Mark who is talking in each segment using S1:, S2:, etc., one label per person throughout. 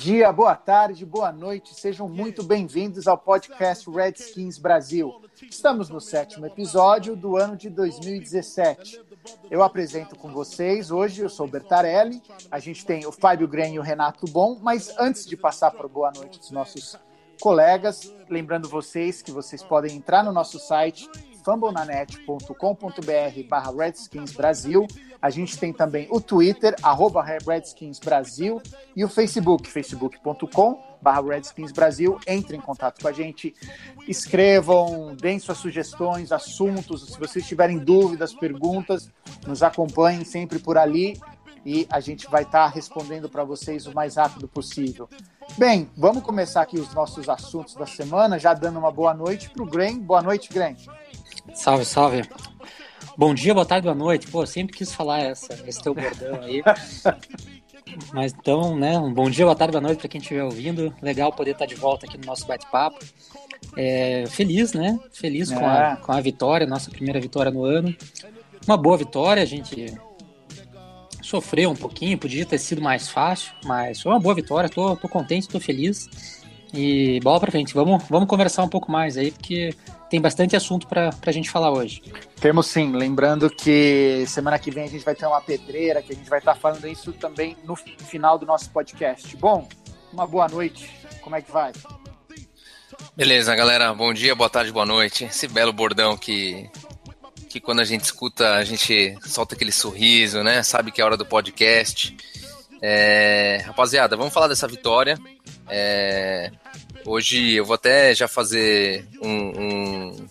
S1: dia, boa tarde, boa noite, sejam muito bem-vindos ao podcast Redskins Brasil. Estamos no sétimo episódio do ano de 2017. Eu apresento com vocês hoje, eu sou o Bertarelli, a gente tem o Fábio Gren e o Renato Bom, mas antes de passar para o boa noite dos nossos colegas, lembrando vocês que vocês podem entrar no nosso site fambonanet.com.br barra Redskins Brasil. A gente tem também o Twitter, arroba Redskins Brasil, e o Facebook, facebook.com barra Redskins Brasil. Entre em contato com a gente, escrevam, deem suas sugestões, assuntos, se vocês tiverem dúvidas, perguntas, nos acompanhem sempre por ali e a gente vai estar respondendo para vocês o mais rápido possível. Bem, vamos começar aqui os nossos assuntos da semana, já dando uma boa noite para o Gren. Boa noite, Gren.
S2: Salve, salve. Bom dia, boa tarde, boa noite. Pô, sempre quis falar essa, esse teu bordão aí. Mas então, né, um bom dia, boa tarde, boa noite para quem estiver ouvindo. Legal poder estar de volta aqui no nosso bate-papo. É, feliz, né? Feliz com, a,
S1: É.
S2: com a vitória, nossa primeira vitória no ano. Uma boa vitória, a gente sofreu um pouquinho, podia ter sido mais fácil, mas foi uma boa vitória, tô, tô contente, tô feliz. E bola pra frente, vamos, vamos conversar um pouco mais aí, porque tem bastante assunto pra, pra gente falar hoje.
S1: Temos sim, lembrando que semana que vem a gente vai ter uma pedreira, que a gente vai estar falando isso também no final do nosso podcast. Bom, uma boa noite, como é que vai?
S3: Beleza, galera. Bom dia, boa tarde, boa noite. Esse belo bordão que, que quando a gente escuta, a gente solta aquele sorriso, né? Sabe que é hora do podcast. É, rapaziada, vamos falar dessa vitória. É, hoje eu vou até já fazer um, um-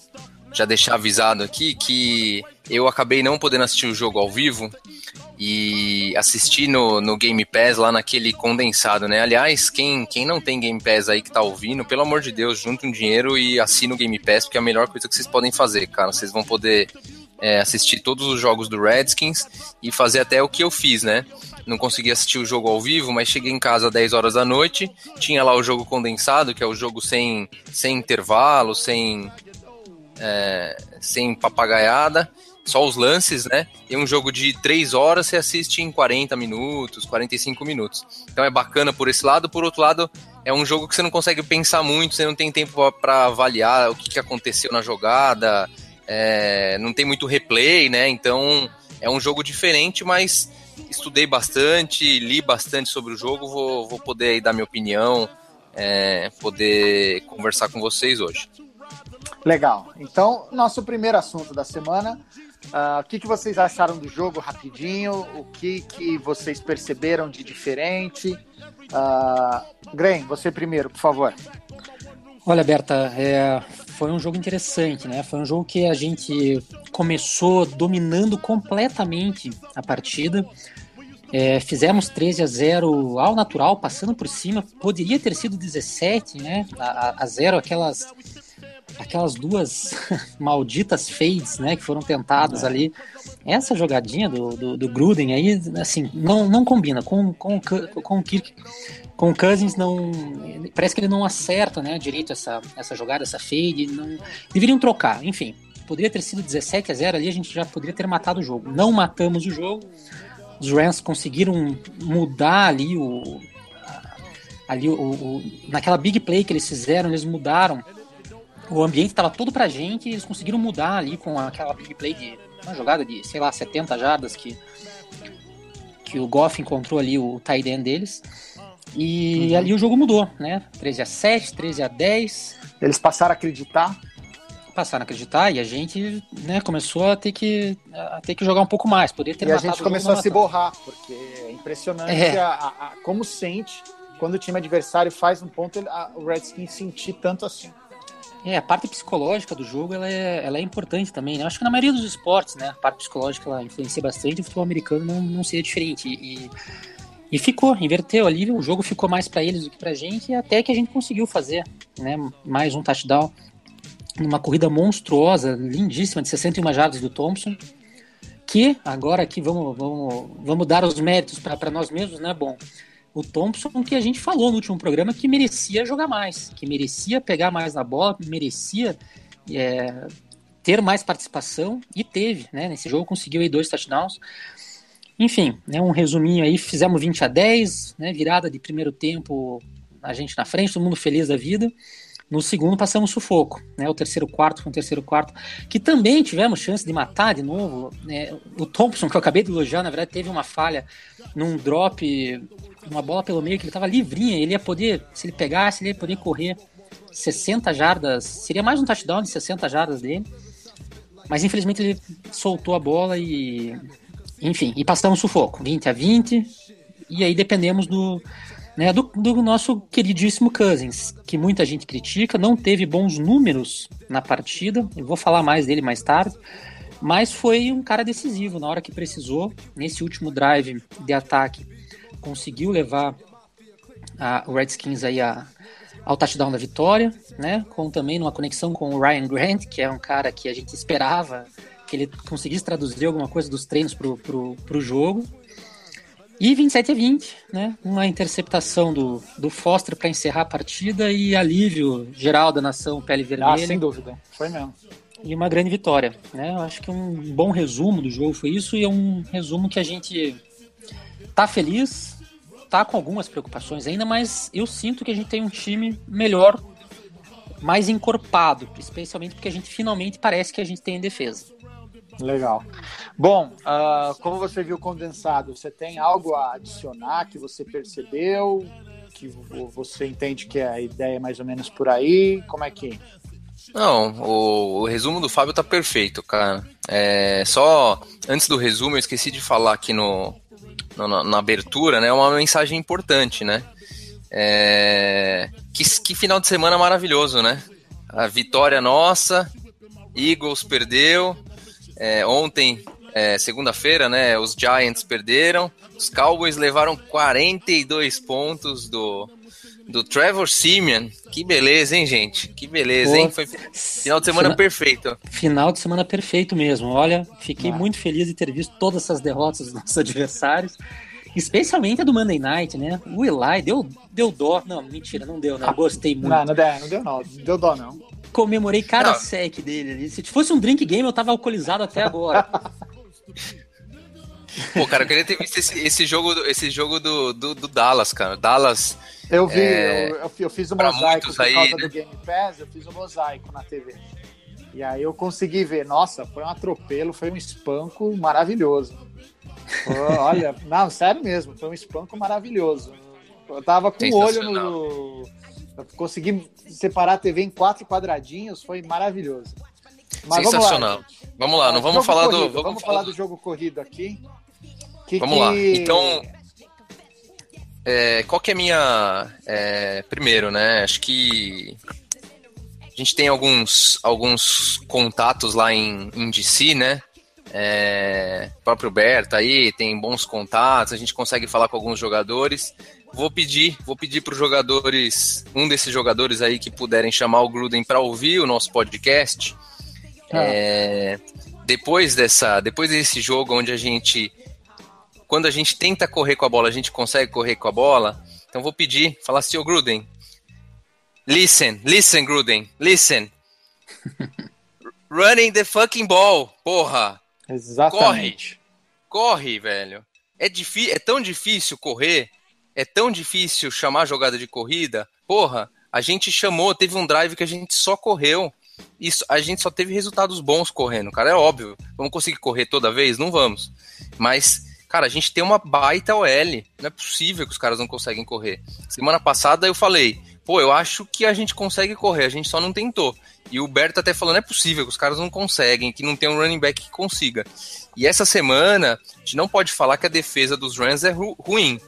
S3: já deixar avisado aqui que eu acabei não podendo assistir o jogo ao vivo e assisti no, no Game Pass lá naquele condensado, né? Aliás, quem, quem não tem Game Pass aí que tá ouvindo, pelo amor de Deus, junta um dinheiro e assina o Game Pass, porque é a melhor coisa que vocês podem fazer, cara. Vocês vão poder é, assistir todos os jogos do Redskins e fazer até o que eu fiz, né? Não consegui assistir o jogo ao vivo, mas cheguei em casa às 10 horas da noite, tinha lá o jogo condensado, que é o jogo sem, sem intervalo, sem, é, sem papagaiada, só os lances, né? E um jogo de 3 horas você assiste em 40 minutos, 45 minutos. Então é bacana por esse lado. Por outro lado, é um jogo que você não consegue pensar muito, você não tem tempo para avaliar o que, que aconteceu na jogada, é, não tem muito replay, né? Então é um jogo diferente, mas estudei bastante, li bastante sobre o jogo, vou, vou poder aí dar minha opinião, é, poder conversar com vocês hoje.
S1: Legal. Então, nosso primeiro assunto da semana. ah, o que, que vocês acharam do jogo rapidinho? O que, que vocês perceberam de diferente? Uh, Gren, você primeiro, por favor.
S2: Olha, Berta, é, foi um jogo interessante, né? Foi um jogo que a gente começou dominando completamente a partida. É, fizemos 13 a 0 ao natural, passando por cima. Poderia ter sido 17, né? A, a, a zero, aquelas, aquelas duas malditas fades, né? Que foram tentadas ali. Essa jogadinha do, do, do Gruden aí, assim, não, não combina com, com, com o Kirk. Com o Cousins não parece que ele não acerta né direito essa, essa jogada essa fade não deveriam trocar enfim. Poderia ter sido 17 a 0 ali a gente já poderia ter matado o jogo. Não matamos o jogo. Os Rams conseguiram mudar ali o ali o, o naquela big play que eles fizeram eles mudaram o ambiente estava todo pra gente e eles conseguiram mudar ali com aquela big play de uma jogada de sei lá 70 jardas que que o Goff encontrou ali o tight end deles e uhum. ali o jogo mudou, né? 13 a 7, 13 a 10.
S1: Eles passaram a acreditar?
S2: Passaram a acreditar e a gente né, começou a ter, que, a ter que jogar um pouco mais. Poder ter
S1: e a gente começou a se borrar, porque é impressionante
S2: É.
S1: A, a- como sente quando o time adversário faz um ponto, a- o Redskins sentir tanto assim.
S2: É, a parte psicológica do jogo ela é, ela é importante também, né? Acho que na maioria dos esportes, né? A parte psicológica ela influencia bastante, o futebol americano não, não seria diferente. E, E ficou, inverteu ali, o jogo ficou mais para eles do que pra gente, até que a gente conseguiu fazer, né, mais um touchdown numa corrida monstruosa, lindíssima, de 61 jardas do Thompson, que agora aqui vamos, vamos, vamos dar os méritos para nós mesmos, né, bom, o Thompson que a gente falou no último programa que merecia jogar mais, que merecia pegar mais na bola, merecia é, ter mais participação, e teve, né, nesse jogo conseguiu aí dois touchdowns, enfim, né, um resuminho aí, fizemos 20 a 10, né, virada de primeiro tempo, a gente na frente, todo mundo feliz da vida. No segundo passamos sufoco, né? O terceiro quarto com o terceiro quarto, que também tivemos chance de matar de novo. Né? O Thompson, que eu acabei de elogiar, na verdade, teve uma falha num drop, uma bola pelo meio que ele estava livrinha, ele ia poder, se ele pegasse, ele ia poder correr 60 jardas, seria mais um touchdown de 60 jardas dele. Mas infelizmente ele soltou a bola e enfim, e passamos sufoco, 20 a 20, e aí dependemos do, né, do, do, nosso queridíssimo Cousins, que muita gente critica, não teve bons números na partida, eu vou falar mais dele mais tarde, mas foi um cara decisivo na hora que precisou, nesse último drive de ataque, conseguiu levar a, o Redskins aí a, ao touchdown da vitória, né, com também uma conexão com o Ryan Grant, que é um cara que a gente esperava que ele conseguisse traduzir alguma coisa dos treinos pro, pro, pro jogo. E 27 a 20, né? Uma interceptação do, do Foster para encerrar a partida e alívio geral da nação pele vermelha.
S1: Ah, sem dúvida. Foi mesmo.
S2: E uma grande vitória, né? Eu acho que um bom resumo do jogo foi isso e é um resumo que a gente tá feliz, tá com algumas preocupações ainda, mas eu sinto que a gente tem um time melhor, mais encorpado, especialmente porque a gente finalmente parece que a gente tem em defesa.
S1: Legal. Bom, uh, como você viu condensado, você tem algo a adicionar que você percebeu? Que você entende que a ideia é mais ou menos por aí? Como é que.
S3: Não, o, o resumo do Fábio tá perfeito, cara. É, só antes do resumo, eu esqueci de falar aqui no na, na, abertura, né? Uma mensagem importante, né? É, que, que final de semana maravilhoso, né? A vitória nossa, Eagles perdeu, é, ontem, é, segunda-feira, né? Os Giants perderam. Os Cowboys levaram 42 pontos do, do Trevor Simeon. Que beleza, hein, gente? Que beleza, Pô, hein? Foi final de semana perfeito.
S2: Final de semana perfeito mesmo. Olha, fiquei ah. muito feliz de ter visto todas essas derrotas dos nossos adversários. Especialmente a do Monday Night, né? O Eli deu, deu dó. Não, mentira, não deu, não. Gostei muito.
S1: Não, não deu, não deu, não. Deu dó, não
S2: comemorei cada não. sec dele ali. Se fosse um drink game, eu tava alcoolizado até agora.
S3: Pô, cara, eu queria ter visto esse, esse jogo, esse jogo do, do, do, Dallas, cara. Dallas.
S1: Eu vi, é, eu, eu, fiz o um mosaico por aí, causa né? do Game Pass, eu fiz o um mosaico na TV. E aí eu consegui ver, nossa, foi um atropelo, foi um espanco maravilhoso. Olha, não, sério mesmo, foi um espanco maravilhoso. Eu tava com o olho no, Consegui separar a TV em quatro quadradinhos, foi maravilhoso.
S3: Mas Sensacional. Vamos lá, vamos lá não vamos falar
S1: corrido,
S3: do.
S1: Vamos, vamos falar do jogo corrido aqui.
S3: Que, vamos que... lá. Então. É, qual que é a minha. É, primeiro, né? Acho que a gente tem alguns, alguns contatos lá em, em DC, né? É, o próprio Berta aí tem bons contatos, a gente consegue falar com alguns jogadores. Vou pedir, vou pedir para os jogadores, um desses jogadores aí que puderem chamar o Gruden para ouvir o nosso podcast. Ah. É, depois dessa, depois desse jogo onde a gente, quando a gente tenta correr com a bola, a gente consegue correr com a bola. Então vou pedir, falar assim, ô Gruden, listen, listen Gruden, listen. Running the fucking ball, porra.
S1: Exatamente.
S3: Corre, corre, velho. É, é tão difícil correr é tão difícil chamar jogada de corrida. Porra, a gente chamou, teve um drive que a gente só correu. Isso, a gente só teve resultados bons correndo, cara. É óbvio. Vamos conseguir correr toda vez? Não vamos. Mas, cara, a gente tem uma baita OL. Não é possível que os caras não conseguem correr. Semana passada eu falei, pô, eu acho que a gente consegue correr, a gente só não tentou. E o Berto até falou, não é possível que os caras não conseguem, que não tem um running back que consiga. E essa semana, a gente não pode falar que a defesa dos Rams é ru ruim.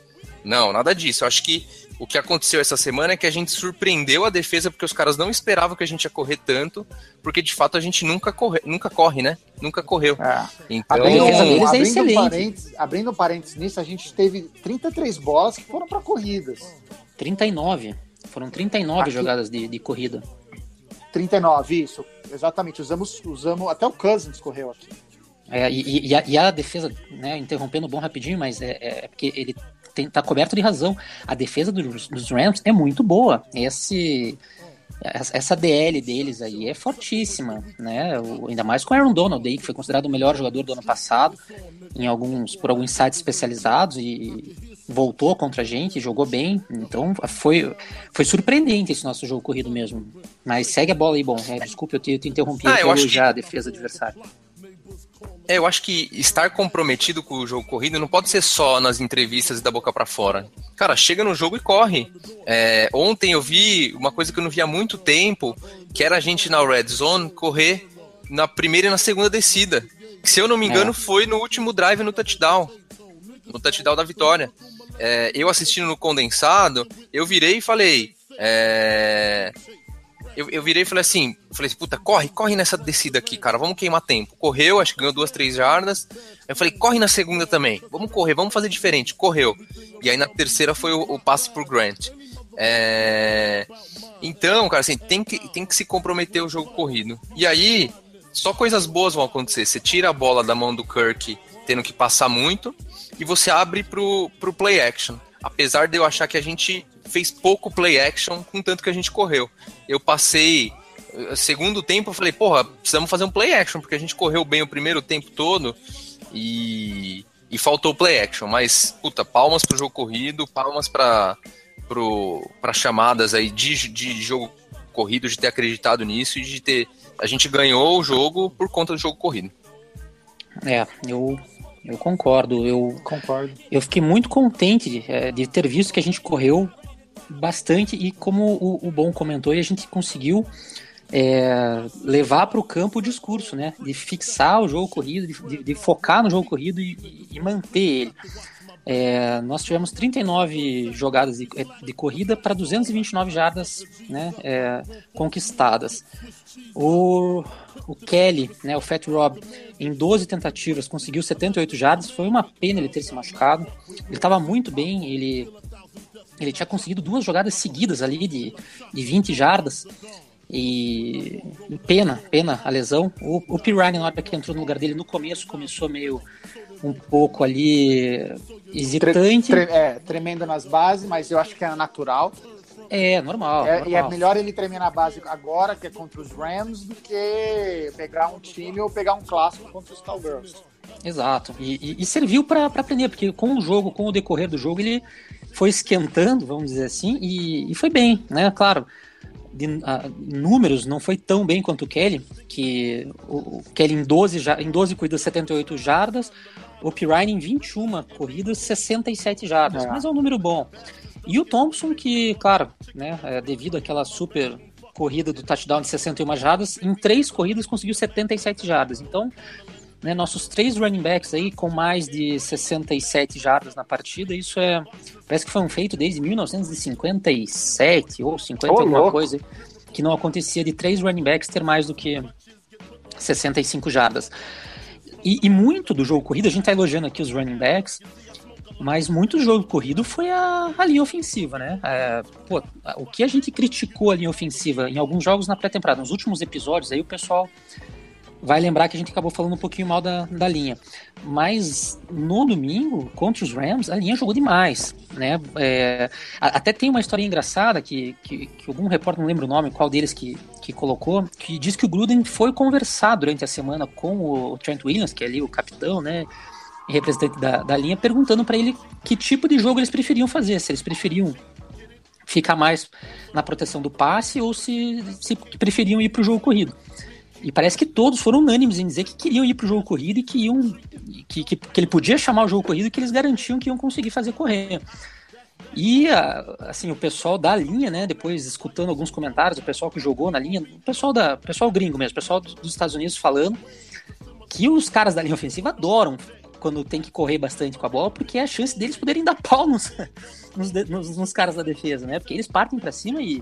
S3: Não, nada disso. Eu acho que O que aconteceu essa semana é que a gente surpreendeu a defesa porque os caras não esperavam que a gente ia correr tanto, porque de fato a gente nunca corre, nunca corre, né? Nunca correu.
S1: É.
S3: Então,
S1: Abrindo,
S2: A defesa deles é
S1: abrindo,
S2: excelente.
S1: parênteses, abrindo parênteses nisso, a gente teve 33 bolas que foram para corridas.
S2: 39. Foram 39
S1: Aqui-
S2: jogadas de, de corrida.
S1: 39, isso. Exatamente. Usamos, usamos até o Cousins correu aqui.
S2: É, e, e a, e a defesa, né, interrompendo o bom rapidinho, mas é, é porque ele tem, tá coberto de razão. A defesa dos, dos Rams é muito boa. Esse, essa DL deles aí é fortíssima, né? O- ainda mais com o Aaron Donald aí, que foi considerado o melhor jogador do ano passado em alguns por alguns sites especializados e voltou contra a gente, jogou bem. Então foi, foi surpreendente esse nosso jogo corrido mesmo. Mas segue a bola aí, bom. É, desculpa eu te, eu te interrompi
S3: Ah,
S2: eu
S3: eu acho
S2: elogiar a defesa adversária.
S3: É, eu acho que estar comprometido com o jogo corrido não pode ser só nas entrevistas e da boca pra fora. Cara, chega no jogo e corre. É, ontem eu vi uma coisa que eu não vi há muito tempo, que era a gente na red zone correr na primeira e na segunda descida. Que, se eu não me engano,
S2: É.
S3: foi no último drive no touchdown. No touchdown da vitória. É, eu assistindo no condensado, eu virei e falei. Eu, eu virei e falei assim, falei assim, puta, corre, corre nessa descida aqui, cara, vamos queimar tempo. Correu, acho que ganhou duas, três jardas. Eu falei, corre na segunda também, vamos correr, vamos fazer diferente. Correu. E aí na terceira foi o, o passe pro Grant. É, Então, cara, assim, tem que, tem que se comprometer o jogo corrido. E aí, só coisas boas vão acontecer. Você tira a bola da mão do Kirk, tendo que passar muito, e você abre pro, pro play action. Apesar de eu achar que a gente fez pouco play action com tanto que a gente correu. Eu passei. eh, Segundo tempo, eu falei, porra, precisamos fazer um play action, porque a gente correu bem o primeiro tempo todo e, e faltou play action. Mas, puta, palmas pro jogo corrido, palmas pra, pro, pra chamadas aí de, de jogo corrido, de ter acreditado nisso e de ter. A gente ganhou o jogo por conta do jogo corrido.
S2: É, eu, eu concordo. Eu,
S1: Concordo.
S2: eu fiquei muito contente de, é, de ter visto que a gente correu bastante e como o, o Bom comentou, a gente conseguiu é, levar para o campo o discurso, né? De fixar o jogo corrido, de, de- de focar no jogo corrido e, e- manter ele. É, nós tivemos 39 jogadas de, de corrida para 229 jardas né, é, conquistadas. O, o Kelly, né, o Fat Rob, em 12 tentativas conseguiu 78 jardas. Foi uma pena ele ter se machucado. Ele estava muito bem, ele, ele tinha conseguido duas jogadas seguidas ali de, de 20 jardas. E, pena, pena a lesão. O, o Pirani, na hora que entrou no lugar dele no começo, começou meio um pouco ali hesitante.
S1: Tre- é, tremendo nas bases, mas eu acho que é natural.
S2: É, normal.
S1: É,
S2: normal.
S1: e é melhor ele tremer na base agora, que é contra os Rams, do que pegar um time ou pegar um clássico contra os Cowgirls.
S2: Exato. E, e- e serviu para aprender, porque com o jogo, com o decorrer do jogo, ele foi esquentando, vamos dizer assim, e, e foi bem, né? Claro, de ah, números não foi tão bem quanto o Kelly, que o, o Kelly em 12, ja- em 12 corridas, 78 jardas, o Pirine em 21 corridas, 67 jardas,
S1: É.
S2: mas é um número bom. E o Thompson, que, claro, né, é, devido àquela super corrida do touchdown de 61 jardas, em três corridas conseguiu 77 jardas. Então, né, nossos três running backs aí com mais de 67 jardas na partida, isso é parece que foi um feito desde 1957 ou 50
S1: Ô,
S2: alguma
S1: louco.
S2: coisa, que não acontecia de três running backs ter mais do que 65 jardas. E, e muito do jogo corrido, a gente tá elogiando aqui os running backs, mas muito do jogo corrido foi a, a linha ofensiva, né? É, pô, o que a gente criticou a linha ofensiva em alguns jogos na pré-temporada, nos últimos episódios, aí o pessoal vai lembrar que a gente acabou falando um pouquinho mal da, da linha. Mas no domingo, contra os Rams, a linha jogou demais. Né? É, até tem uma história engraçada que, que, que algum repórter, não lembro o nome, qual deles que, que colocou, que diz que o Gruden foi conversar durante a semana com o Trent Williams, que é ali o capitão, né? representante da, da linha, perguntando para ele que tipo de jogo eles preferiam fazer, se eles preferiam ficar mais na proteção do passe ou se, se preferiam ir para o jogo corrido. E parece que todos foram unânimes em dizer que queriam ir pro jogo corrido e que iam. Que, que, que ele podia chamar o jogo corrido e que eles garantiam que iam conseguir fazer correr. E a- assim, o pessoal da linha, né? Depois escutando alguns comentários, o pessoal que jogou na linha, o pessoal da. o pessoal gringo mesmo, o pessoal dos dos Estados Unidos falando que os caras da linha ofensiva adoram quando tem que correr bastante com a bola, porque é a chance deles poderem dar pau nos, nos, nos, nos caras da defesa, né? Porque eles partem para cima e,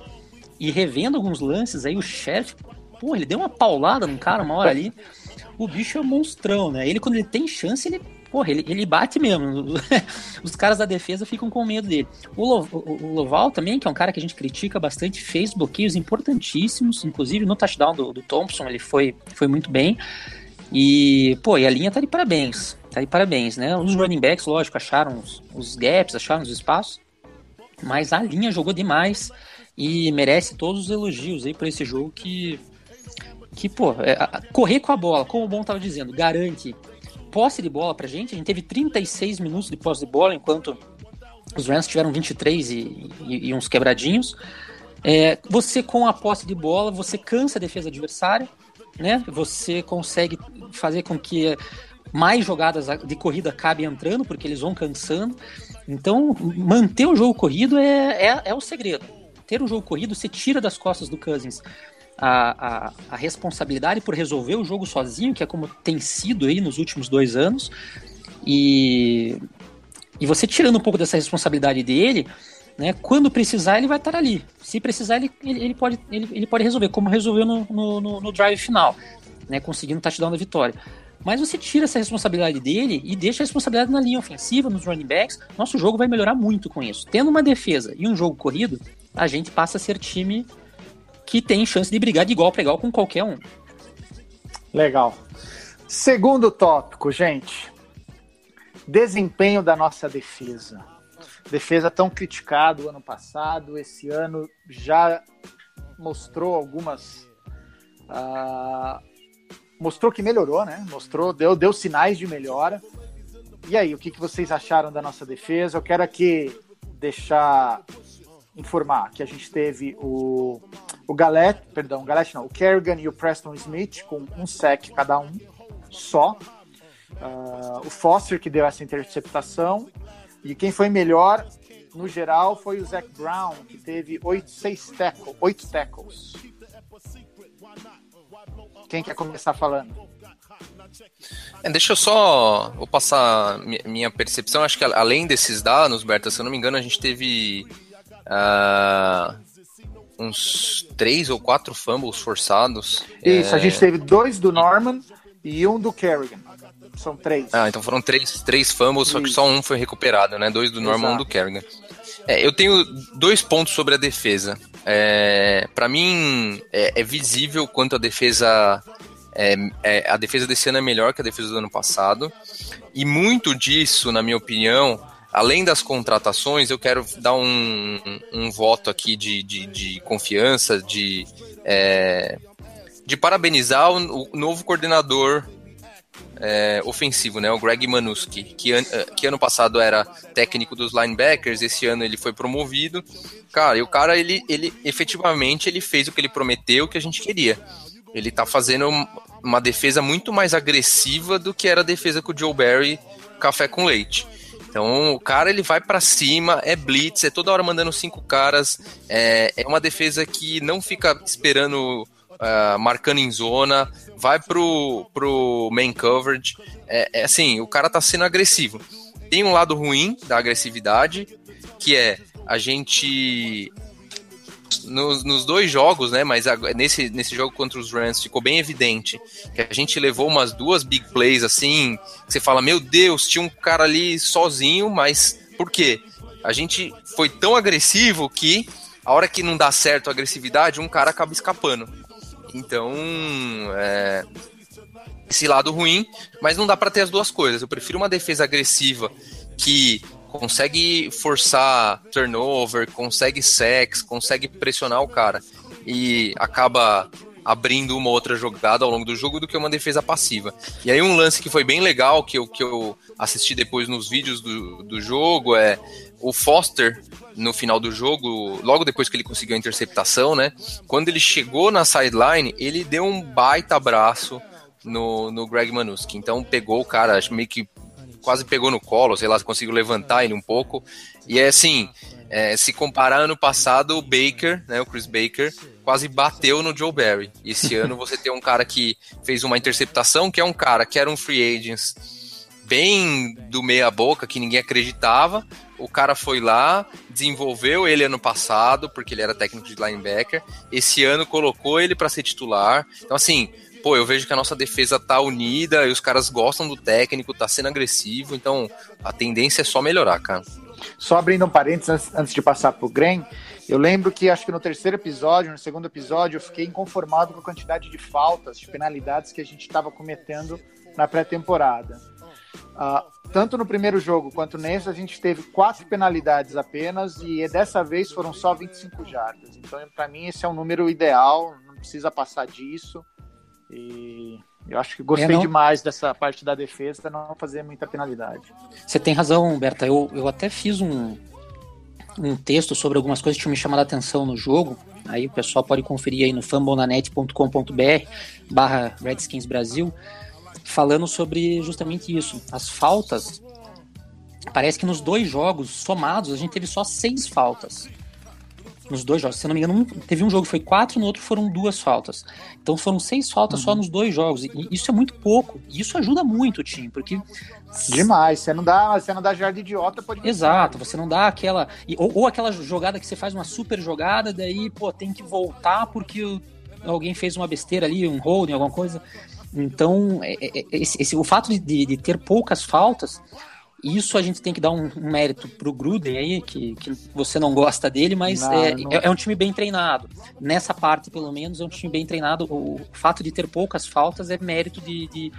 S2: e revendo alguns lances aí, o chefe, pô, ele deu uma paulada num cara uma hora ali. O bicho é um monstrão, né? Ele, quando ele tem chance, ele porra, ele, ele bate mesmo. Os caras da defesa ficam com medo dele. O, Lo, o, o, Loval também, que é um cara que a gente critica bastante, fez bloqueios importantíssimos, inclusive no touchdown do, do Thompson, ele foi, foi muito bem. E, pô, e a linha tá de parabéns. Tá de parabéns, né? Os running backs, lógico, acharam os, os gaps, acharam os espaços. Mas a linha jogou demais e merece todos os elogios aí por esse jogo que. Que, pô, é, correr com a bola, como o Bom tava dizendo, garante posse de bola pra gente. A gente teve 36 minutos de posse de bola, enquanto os Rams tiveram 23 e, e, e uns quebradinhos. É, você, com a posse de bola, você cansa a defesa adversária, né? Você consegue fazer com que mais jogadas de corrida acabem entrando, porque eles vão cansando. Então, manter o jogo corrido é, é, é o segredo. Ter o jogo corrido, você tira das costas do Cousins a, a, a, responsabilidade por resolver o jogo sozinho, que é como tem sido aí nos últimos dois anos, e, e você tirando um pouco dessa responsabilidade dele, né, quando precisar ele vai estar ali. Se precisar ele, ele, ele pode, ele, ele pode resolver, como resolveu no, no, no, drive final, né, conseguindo touchdown da vitória. Mas você tira essa responsabilidade dele e deixa a responsabilidade na linha ofensiva, nos running backs. Nosso jogo vai melhorar muito com isso. Tendo uma defesa e um jogo corrido, a gente passa a ser time que tem chance de brigar de igual para igual com qualquer um.
S1: Legal. Segundo tópico, gente. Desempenho da nossa defesa. Defesa tão criticado ano passado, esse ano já mostrou algumas. Uh, mostrou que melhorou, né? Mostrou, deu, deu sinais de melhora. E aí, o que, que vocês acharam da nossa defesa? Eu quero aqui deixar informar que a gente teve o o Galete, perdão, o Galete não, o Kerrigan e o Preston Smith com um sec cada um só. Uh, o Foster que deu essa interceptação. E quem foi melhor, no geral, foi o Zach Brown, que teve oito, seis tackle, oito tackles. Quem quer começar falando?
S3: É, deixa eu só vou passar minha percepção. Acho que além desses dados, Berta, se eu não me engano, a gente teve uh, uns três ou quatro fumbles forçados.
S1: Isso, é... a gente teve dois do Norman e um do Kerrigan. São três.
S3: Ah, então foram três, três fumbles, Isso. só que só um foi recuperado, né? Dois do Norman e um do Kerrigan. É, eu tenho dois pontos sobre a defesa. É, para mim, é, é, visível quanto a defesa. É, é, a defesa desse ano é melhor que a defesa do ano passado. E muito disso, na minha opinião, além das contratações, eu quero dar um, um voto aqui de, de, de confiança, de, é, de parabenizar o, o novo coordenador é, ofensivo, né, o Greg Manuski, que, an, que ano passado era técnico dos linebackers, esse ano ele foi promovido. Cara, e o cara, ele, ele efetivamente ele fez o que ele prometeu, o que a gente queria. Ele tá fazendo uma defesa muito mais agressiva do que era a defesa com o Joe Barry café com leite. Então o cara ele vai para cima, é blitz, é toda hora mandando cinco caras, é, é uma defesa que não fica esperando, uh, marcando em zona, vai pro, pro main coverage. É, é assim, o cara tá sendo agressivo. Tem um lado ruim da agressividade, que é a gente nos, nos, dois jogos, né? Mas nesse, nesse jogo contra os Rams ficou bem evidente que a gente levou umas duas big plays assim. você fala, meu Deus, tinha um cara ali sozinho, mas por quê? A gente foi tão agressivo que a hora que não dá certo a agressividade, um cara acaba escapando. Então, é, esse lado ruim, mas não dá para ter as duas coisas. Eu prefiro uma defesa agressiva que consegue forçar turnover, consegue sex, consegue pressionar o cara e acaba abrindo uma outra jogada ao longo do jogo do que uma defesa passiva. E aí um lance que foi bem legal, que eu, que eu assisti depois nos vídeos do, do jogo, é o Foster, no final do jogo, logo depois que ele conseguiu a interceptação, né? Quando ele chegou na sideline, ele deu um baita abraço no, no Greg Manuski. Então pegou o cara, acho meio que quase pegou no colo, sei lá, conseguiu levantar ele um pouco. E é assim, é, se comparar ano passado, o Baker, né, o Chris Baker, quase bateu no Joe Barry. Esse ano você tem um cara que fez uma interceptação, que é um cara que era um free agent bem do meia boca, que ninguém acreditava. O cara foi lá, desenvolveu ele ano passado, porque ele era técnico de linebacker. Esse ano colocou ele para ser titular. Então, assim, pô, eu vejo que a nossa defesa tá unida e os caras gostam do técnico, tá sendo agressivo. Então, a tendência é só melhorar, cara.
S1: Só abrindo um parênteses antes, de passar pro Gren, eu lembro que acho que no terceiro episódio, no segundo episódio, eu fiquei inconformado com a quantidade de faltas, de penalidades que a gente estava cometendo na pré-temporada. Uh, tanto no primeiro jogo quanto nesse, a gente teve quatro penalidades apenas e dessa vez foram só 25 jardas. Então, para mim, esse é um número ideal, não precisa passar disso. E eu acho que gostei
S2: É, não-
S1: demais dessa parte da defesa, não fazer muita penalidade.
S2: Você tem razão, Berta. Eu, eu até fiz um, um texto sobre algumas coisas que tinham me chamado a atenção no jogo. Aí o pessoal pode conferir aí no fambonanet.com.br barra Redskins Brasil, falando sobre justamente isso. As faltas, parece que nos dois jogos somados a gente teve só seis faltas. Nos dois jogos, se não me engano, um- teve um jogo que foi quatro, no outro foram duas faltas. Então foram seis faltas só nos dois jogos. E isso é muito pouco. E isso ajuda muito o time, porque
S1: Demais. Você não dá, você não dá jarda idiota, pode
S2: Exato, você não dá aquela. Ou, ou aquela jogada que você faz uma super jogada, daí, pô, tem que voltar porque alguém fez uma besteira ali, um holding, alguma coisa. Então, é- é- é- esse, esse- o fato de- de ter poucas faltas, isso a gente tem que dar um, um mérito pro Gruden aí, que, que você não gosta dele, mas
S1: Não,
S2: é,
S1: não.
S2: é- é um time bem treinado. Nessa parte, pelo menos, é um time bem treinado. O, fato de ter poucas faltas é mérito de, de-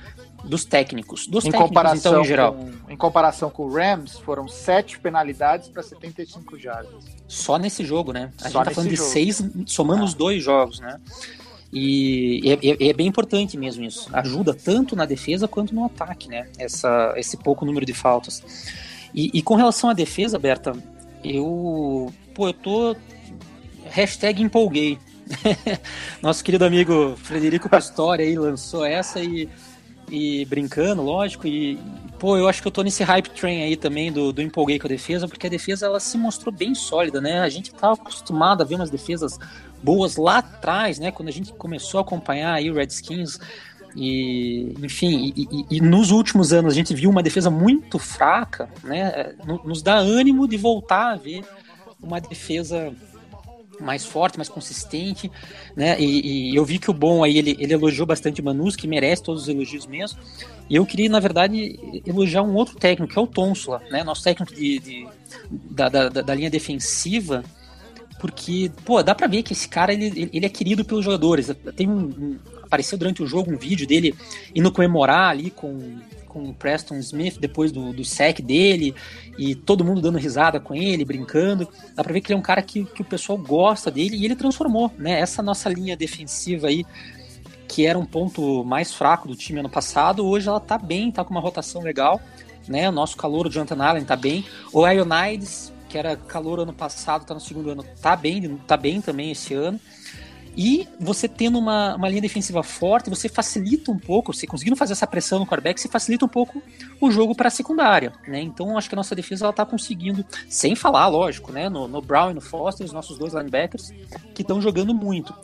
S2: dos técnicos. Dos
S1: Em
S2: técnicos,
S1: comparação,
S2: então, em geral.
S1: com, em comparação com o Rams, foram sete penalidades para 75 jardas.
S2: Só nesse jogo, né? A
S1: Só
S2: gente tá falando de
S1: jogo.
S2: seis, somando
S1: Ah.
S2: os dois jogos, né? E é, é- é bem importante mesmo isso. Ajuda tanto na defesa quanto no ataque, né? Essa, esse pouco número de faltas. E, e com relação à defesa, Berta, eu. Pô, eu tô. Hashtag empolguei. Nosso querido amigo Frederico Pistori aí lançou essa e, e brincando, lógico, e pô, eu acho que eu tô nesse hype train aí também do, do empolguei com a defesa, porque a defesa ela se mostrou bem sólida, né? A gente tava acostumado a ver umas defesas boas lá atrás, né? Quando a gente começou a acompanhar aí o Redskins e, enfim, e, e- e nos últimos anos a gente viu uma defesa muito fraca, né? No- Nos dá ânimo de voltar a ver uma defesa mais forte, mais consistente, né? E, e eu vi que o bom aí ele, ele elogiou bastante o Manus, que merece todos os elogios mesmo. E eu queria, na verdade, elogiar um outro técnico, que é o Tonsula, né? Nosso técnico de, de- da, da- da linha defensiva, porque, pô, dá pra ver que esse cara, ele, ele- é querido pelos jogadores. Tem um, um- apareceu durante o jogo um vídeo dele indo comemorar ali com, com o Preston Smith depois do, do sec dele, e todo mundo dando risada com ele, brincando. Dá pra ver que ele é um cara que, que o pessoal gosta dele, e ele transformou, né? Essa nossa linha defensiva aí, que era um ponto mais fraco do time ano passado, hoje ela tá bem, tá com uma rotação legal, né? O nosso calor, o Jonathan Allen, tá bem. O Ionides, que era calor ano passado, tá no segundo ano, tá bem, tá bem também esse ano. E você tendo uma, uma linha defensiva forte, você facilita um pouco, você conseguindo fazer essa pressão no quarterback, você facilita um pouco o jogo para a secundária, né? Então acho que a nossa defesa ela tá conseguindo, sem falar, lógico, né, no, no Brown e no Foster, os nossos dois linebackers que estão jogando muito.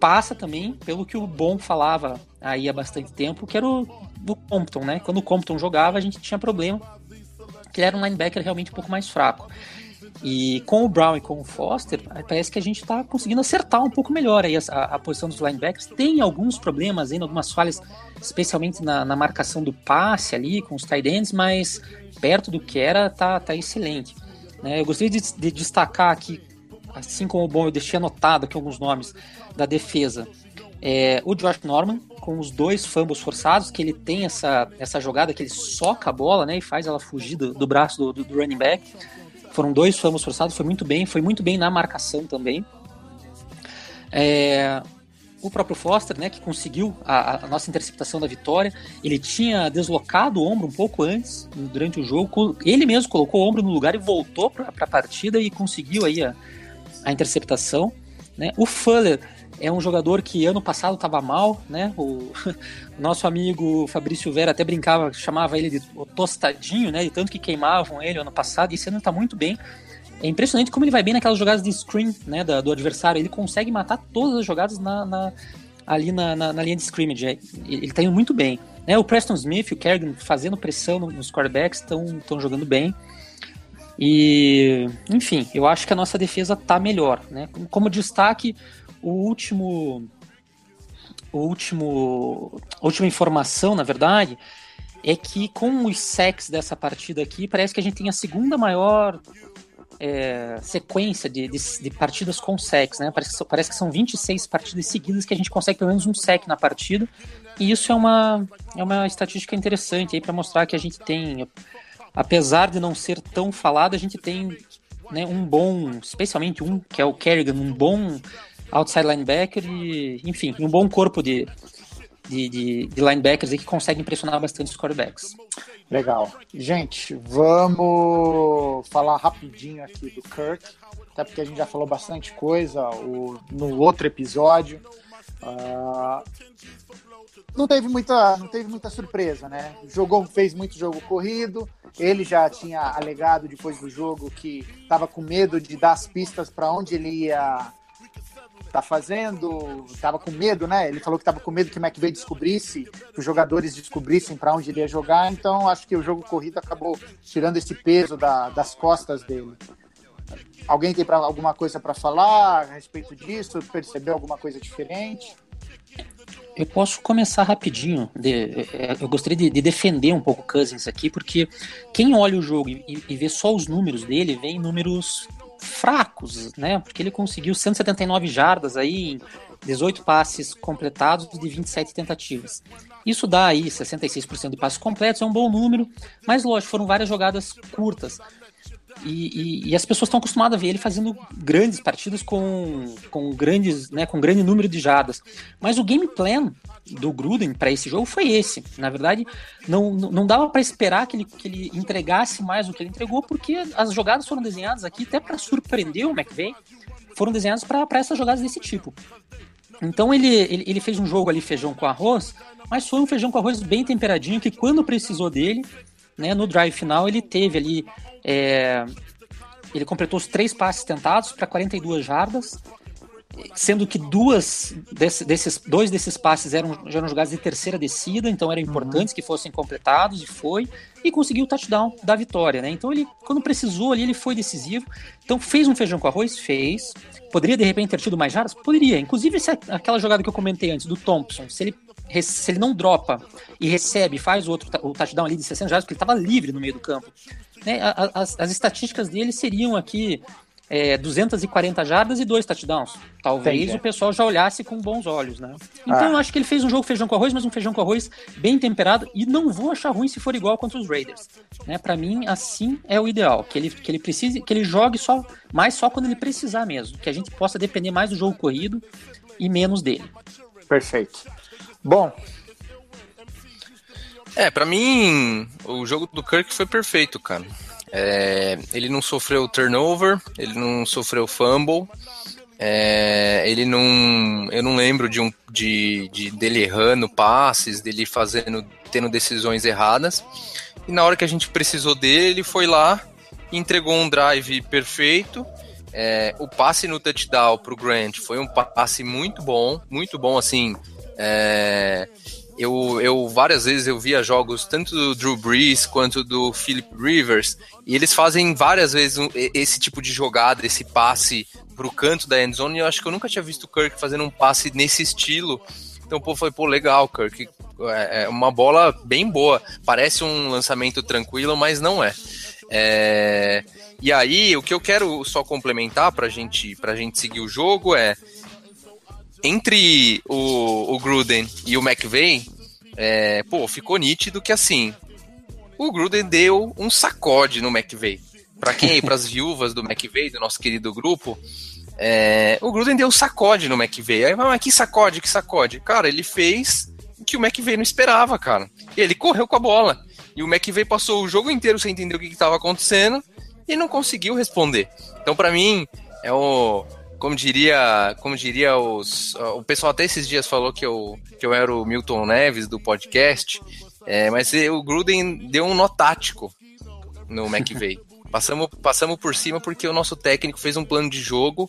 S2: Passa também pelo que o Bom falava aí há bastante tempo, que era o do Compton, né? Quando o Compton jogava, a gente tinha problema, que ele era um linebacker realmente um pouco mais fraco. E com o Brown e com o Foster, parece que a gente está conseguindo acertar um pouco melhor aí a, a posição dos linebackers. Tem alguns problemas ainda, algumas falhas, especialmente na, na marcação do passe ali, com os tight ends, mas perto do que era, tá, tá excelente. né? Eu gostaria de, de destacar aqui, assim como o bom, eu deixei anotado aqui alguns nomes da defesa. É, o Josh Norman, com os dois fumbles forçados, que ele tem essa, essa jogada que ele soca a bola né, e faz ela fugir do, do braço do, do, do running back. Foram dois fumbles forçados, foi muito bem, foi muito bem na marcação também. É, o próprio Foster, né, que conseguiu a, a, nossa interceptação da vitória, ele tinha deslocado o ombro um pouco antes, durante o jogo, ele mesmo colocou o ombro no lugar e voltou para a partida e conseguiu aí a, a interceptação. Né? O Fuller é um jogador que ano passado estava mal, né? O nosso amigo Fabrício Vera até brincava, chamava ele de tostadinho, né? De tanto que queimavam ele ano passado, e esse ano está muito bem. É impressionante como ele vai bem naquelas jogadas de screen, né? Do adversário. Ele consegue matar todas as jogadas na, na ali na, na, na, linha de scrimmage. Ele está indo muito bem. Né, o Preston Smith e o Kerrigan fazendo pressão nos quarterbacks estão jogando bem. E, enfim, eu acho que a nossa defesa tá melhor, né? Como destaque, o último o último a última informação, na verdade, é que com os sacks dessa partida aqui, parece que a gente tem a segunda maior é, sequência de, de, de, partidas com sacks, né? Parece que, parece que são 26 partidas seguidas que a gente consegue pelo menos um sack na partida. E isso é uma, é uma estatística interessante aí para mostrar que a gente tem apesar de não ser tão falado, a gente tem né, um bom, especialmente um que é o Kerrigan, um bom outside linebacker e, enfim, um bom corpo de, de, de, de linebackers que consegue impressionar bastante os quarterbacks.
S1: Legal. Gente, vamos falar rapidinho aqui do Kirk, até porque a gente já falou bastante coisa o, no outro episódio. Uh, não teve muita, não teve muita surpresa, né? Jogou, fez muito jogo corrido. Ele já tinha alegado depois do jogo que estava com medo de dar as pistas para onde ele ia tá fazendo, tava com medo, né? Ele falou que tava com medo que o McVeigh descobrisse, que os jogadores descobrissem para onde ele ia jogar, então acho que o jogo corrido acabou tirando esse peso da, das costas dele. Alguém tem pra, alguma coisa para falar a respeito disso? Percebeu alguma coisa diferente?
S2: Eu posso começar rapidinho. De, é, eu gostaria de, de, defender um pouco o Cousins aqui, porque quem olha o jogo e, e vê só os números dele, vê números fracos, né? Porque ele conseguiu 179 jardas aí em 18 passes completados de 27 tentativas. Isso dá aí 66% de passes completos, é um bom número, mas lógico, foram várias jogadas curtas. E, e, e, as pessoas estão acostumadas a ver ele fazendo grandes partidas com, com grandes, né, com grande número de jardas. Mas o game plan do Gruden para esse jogo foi esse. Na verdade, não, não dava para esperar que ele, que ele entregasse mais do que ele entregou, porque as jogadas foram desenhadas aqui até para surpreender o McVay, foram desenhadas para essas jogadas desse tipo. Então ele, ele, ele fez um jogo ali feijão com arroz, mas foi um feijão com arroz bem temperadinho que quando precisou dele, né, no drive final ele teve ali é, ele completou os três passes tentados para 42 jardas, sendo que duas desse, desses, dois desses passes eram, eram jogados de terceira descida, então eram importantes uhum. que fossem completados, e foi, e conseguiu o touchdown da vitória, né? Então ele, quando precisou ali, ele foi decisivo. Então fez um feijão com arroz? Fez. Poderia de repente ter tido mais jardas? Poderia. Inclusive, se aquela jogada que eu comentei antes, do Thompson, se ele se ele não dropa e recebe, faz o outro o touchdown ali de 60 jardas, porque ele estava livre no meio do campo. Né? As, as, estatísticas dele seriam aqui é, 240 jardas e dois touchdowns. Talvez Entendi. o pessoal já olhasse com bons olhos, né? Então ah. eu acho que ele fez um jogo feijão com arroz, mas um feijão com arroz bem temperado e não vou achar ruim se for igual contra os Raiders. Né? Para mim, assim é o ideal, que ele, que ele precise, que ele jogue só mais só quando ele precisar mesmo, que a gente possa depender mais do jogo corrido e menos dele.
S1: Perfeito. Bom.
S3: É, para mim, o jogo do Kirk foi perfeito, cara. É, ele não sofreu turnover, ele não sofreu fumble, é, ele não. Eu não lembro de um de, de dele errando passes, dele fazendo, tendo decisões erradas. E na hora que a gente precisou dele, ele foi lá entregou um drive perfeito. É, o passe no touchdown pro Grant foi um passe muito bom, muito bom assim. É, eu, eu várias vezes eu via jogos tanto do Drew Brees quanto do Philip Rivers e eles fazem várias vezes esse tipo de jogada, esse passe pro canto da endzone. E eu acho que eu nunca tinha visto o Kirk fazendo um passe nesse estilo. Então, pô, foi pô, legal, Kirk. É, é uma bola bem boa. Parece um lançamento tranquilo, mas não é. é... E aí, o que eu quero só complementar pra gente, pra gente seguir o jogo é entre o, o Gruden e o McVeigh, é, pô, ficou nítido que assim, o Gruden deu um sacode no McVeigh. Para quem para as viúvas do McVeigh, do nosso querido grupo, é, o Gruden deu um sacode no McVeigh. Aí, mas que sacode, que sacode? Cara, ele fez o que o McVeigh não esperava, cara. Ele correu com a bola. E o McVeigh passou o jogo inteiro sem entender o que estava acontecendo e não conseguiu responder. Então, para mim, é o como diria, como diria os, o pessoal até esses dias falou que eu, que eu era o Milton Neves do podcast, é, mas o Gruden deu um nó tático no McVeigh. Passamos, passamos por cima porque o nosso técnico fez um plano de jogo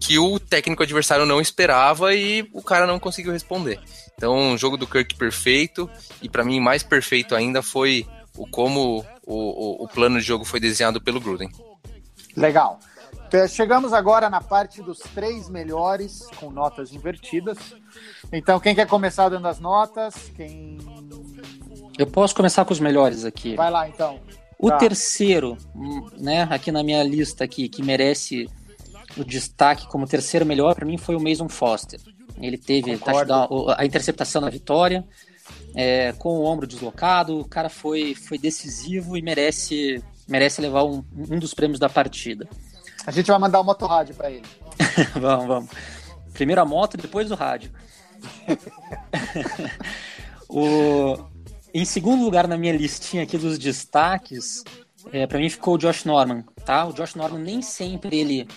S3: que o técnico adversário não esperava e o cara não conseguiu responder. Então, um jogo do Kirk perfeito, e para mim mais perfeito ainda foi o como o, o, o plano de jogo foi desenhado pelo Gruden.
S1: Legal. Então, Chegamos agora na parte dos três melhores, com notas invertidas. Então, quem quer começar dando as notas? Quem.
S2: Eu posso começar com os melhores aqui.
S1: Vai lá, então.
S2: O
S1: Tá.
S2: terceiro, né, aqui na minha lista aqui, que merece o destaque como terceiro melhor, para mim foi o Mason Foster. Ele teve touchdown- a interceptação na vitória, é, com o ombro deslocado, o cara foi, foi decisivo e merece, merece levar um, um dos prêmios da partida.
S1: A gente vai mandar o motorrádio para ele.
S2: vamos, vamos. Primeiro a moto, depois o rádio. o... Em segundo lugar na minha listinha aqui dos destaques, é, para mim ficou o Josh Norman, tá? O Josh Norman nem sempre ele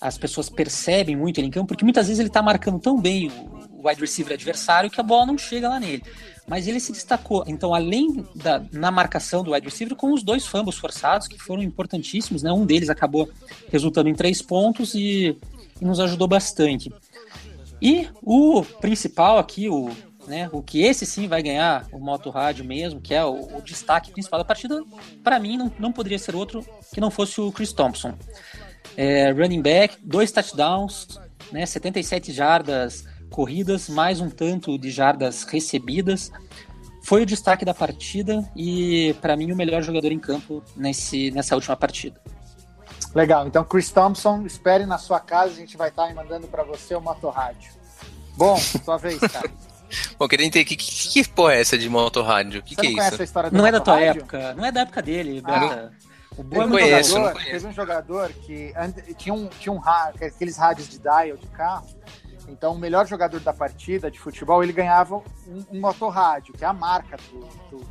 S2: as pessoas percebem muito ele em campo, porque muitas vezes ele tá marcando tão bem o, o wide receiver adversário que a bola não chega lá nele. Mas ele se destacou. Então, além da na marcação do wide receiver, com os dois fumbles forçados, que foram importantíssimos, né? Um deles acabou resultando em três pontos e, e nos ajudou bastante. E o principal aqui, o, né, o que esse sim vai ganhar o Moto Rádio mesmo, que é o, o destaque principal da partida, para mim não, não poderia ser outro que não fosse o Chris Thompson. É, running back, dois touchdowns, né, 77 jardas corridas, mais um tanto de jardas recebidas. Foi o destaque da partida e, para mim, o melhor jogador em campo nesse, nessa última partida.
S1: Legal. Então, Chris Thompson, espere na sua casa, a gente vai estar mandando para você o motorrádio. Bom, sua vez, cara.
S3: Bom, queria entender que, que, que porra é essa de motorrádio? O que,
S1: Você
S3: que
S1: não
S3: é
S1: conhece
S3: isso?
S1: a história do
S2: Não é da tua época, não é da época dele,
S1: Ah.
S2: Berta. O bom é
S1: um,
S2: muito
S3: conheço,
S1: jogador,
S3: não conheço.
S1: teve um jogador que tinha um, tinha um aqueles rádios de dial de carro. Então, o melhor jogador da partida de futebol, ele ganhava um, um motorrádio, que é a marca do, do,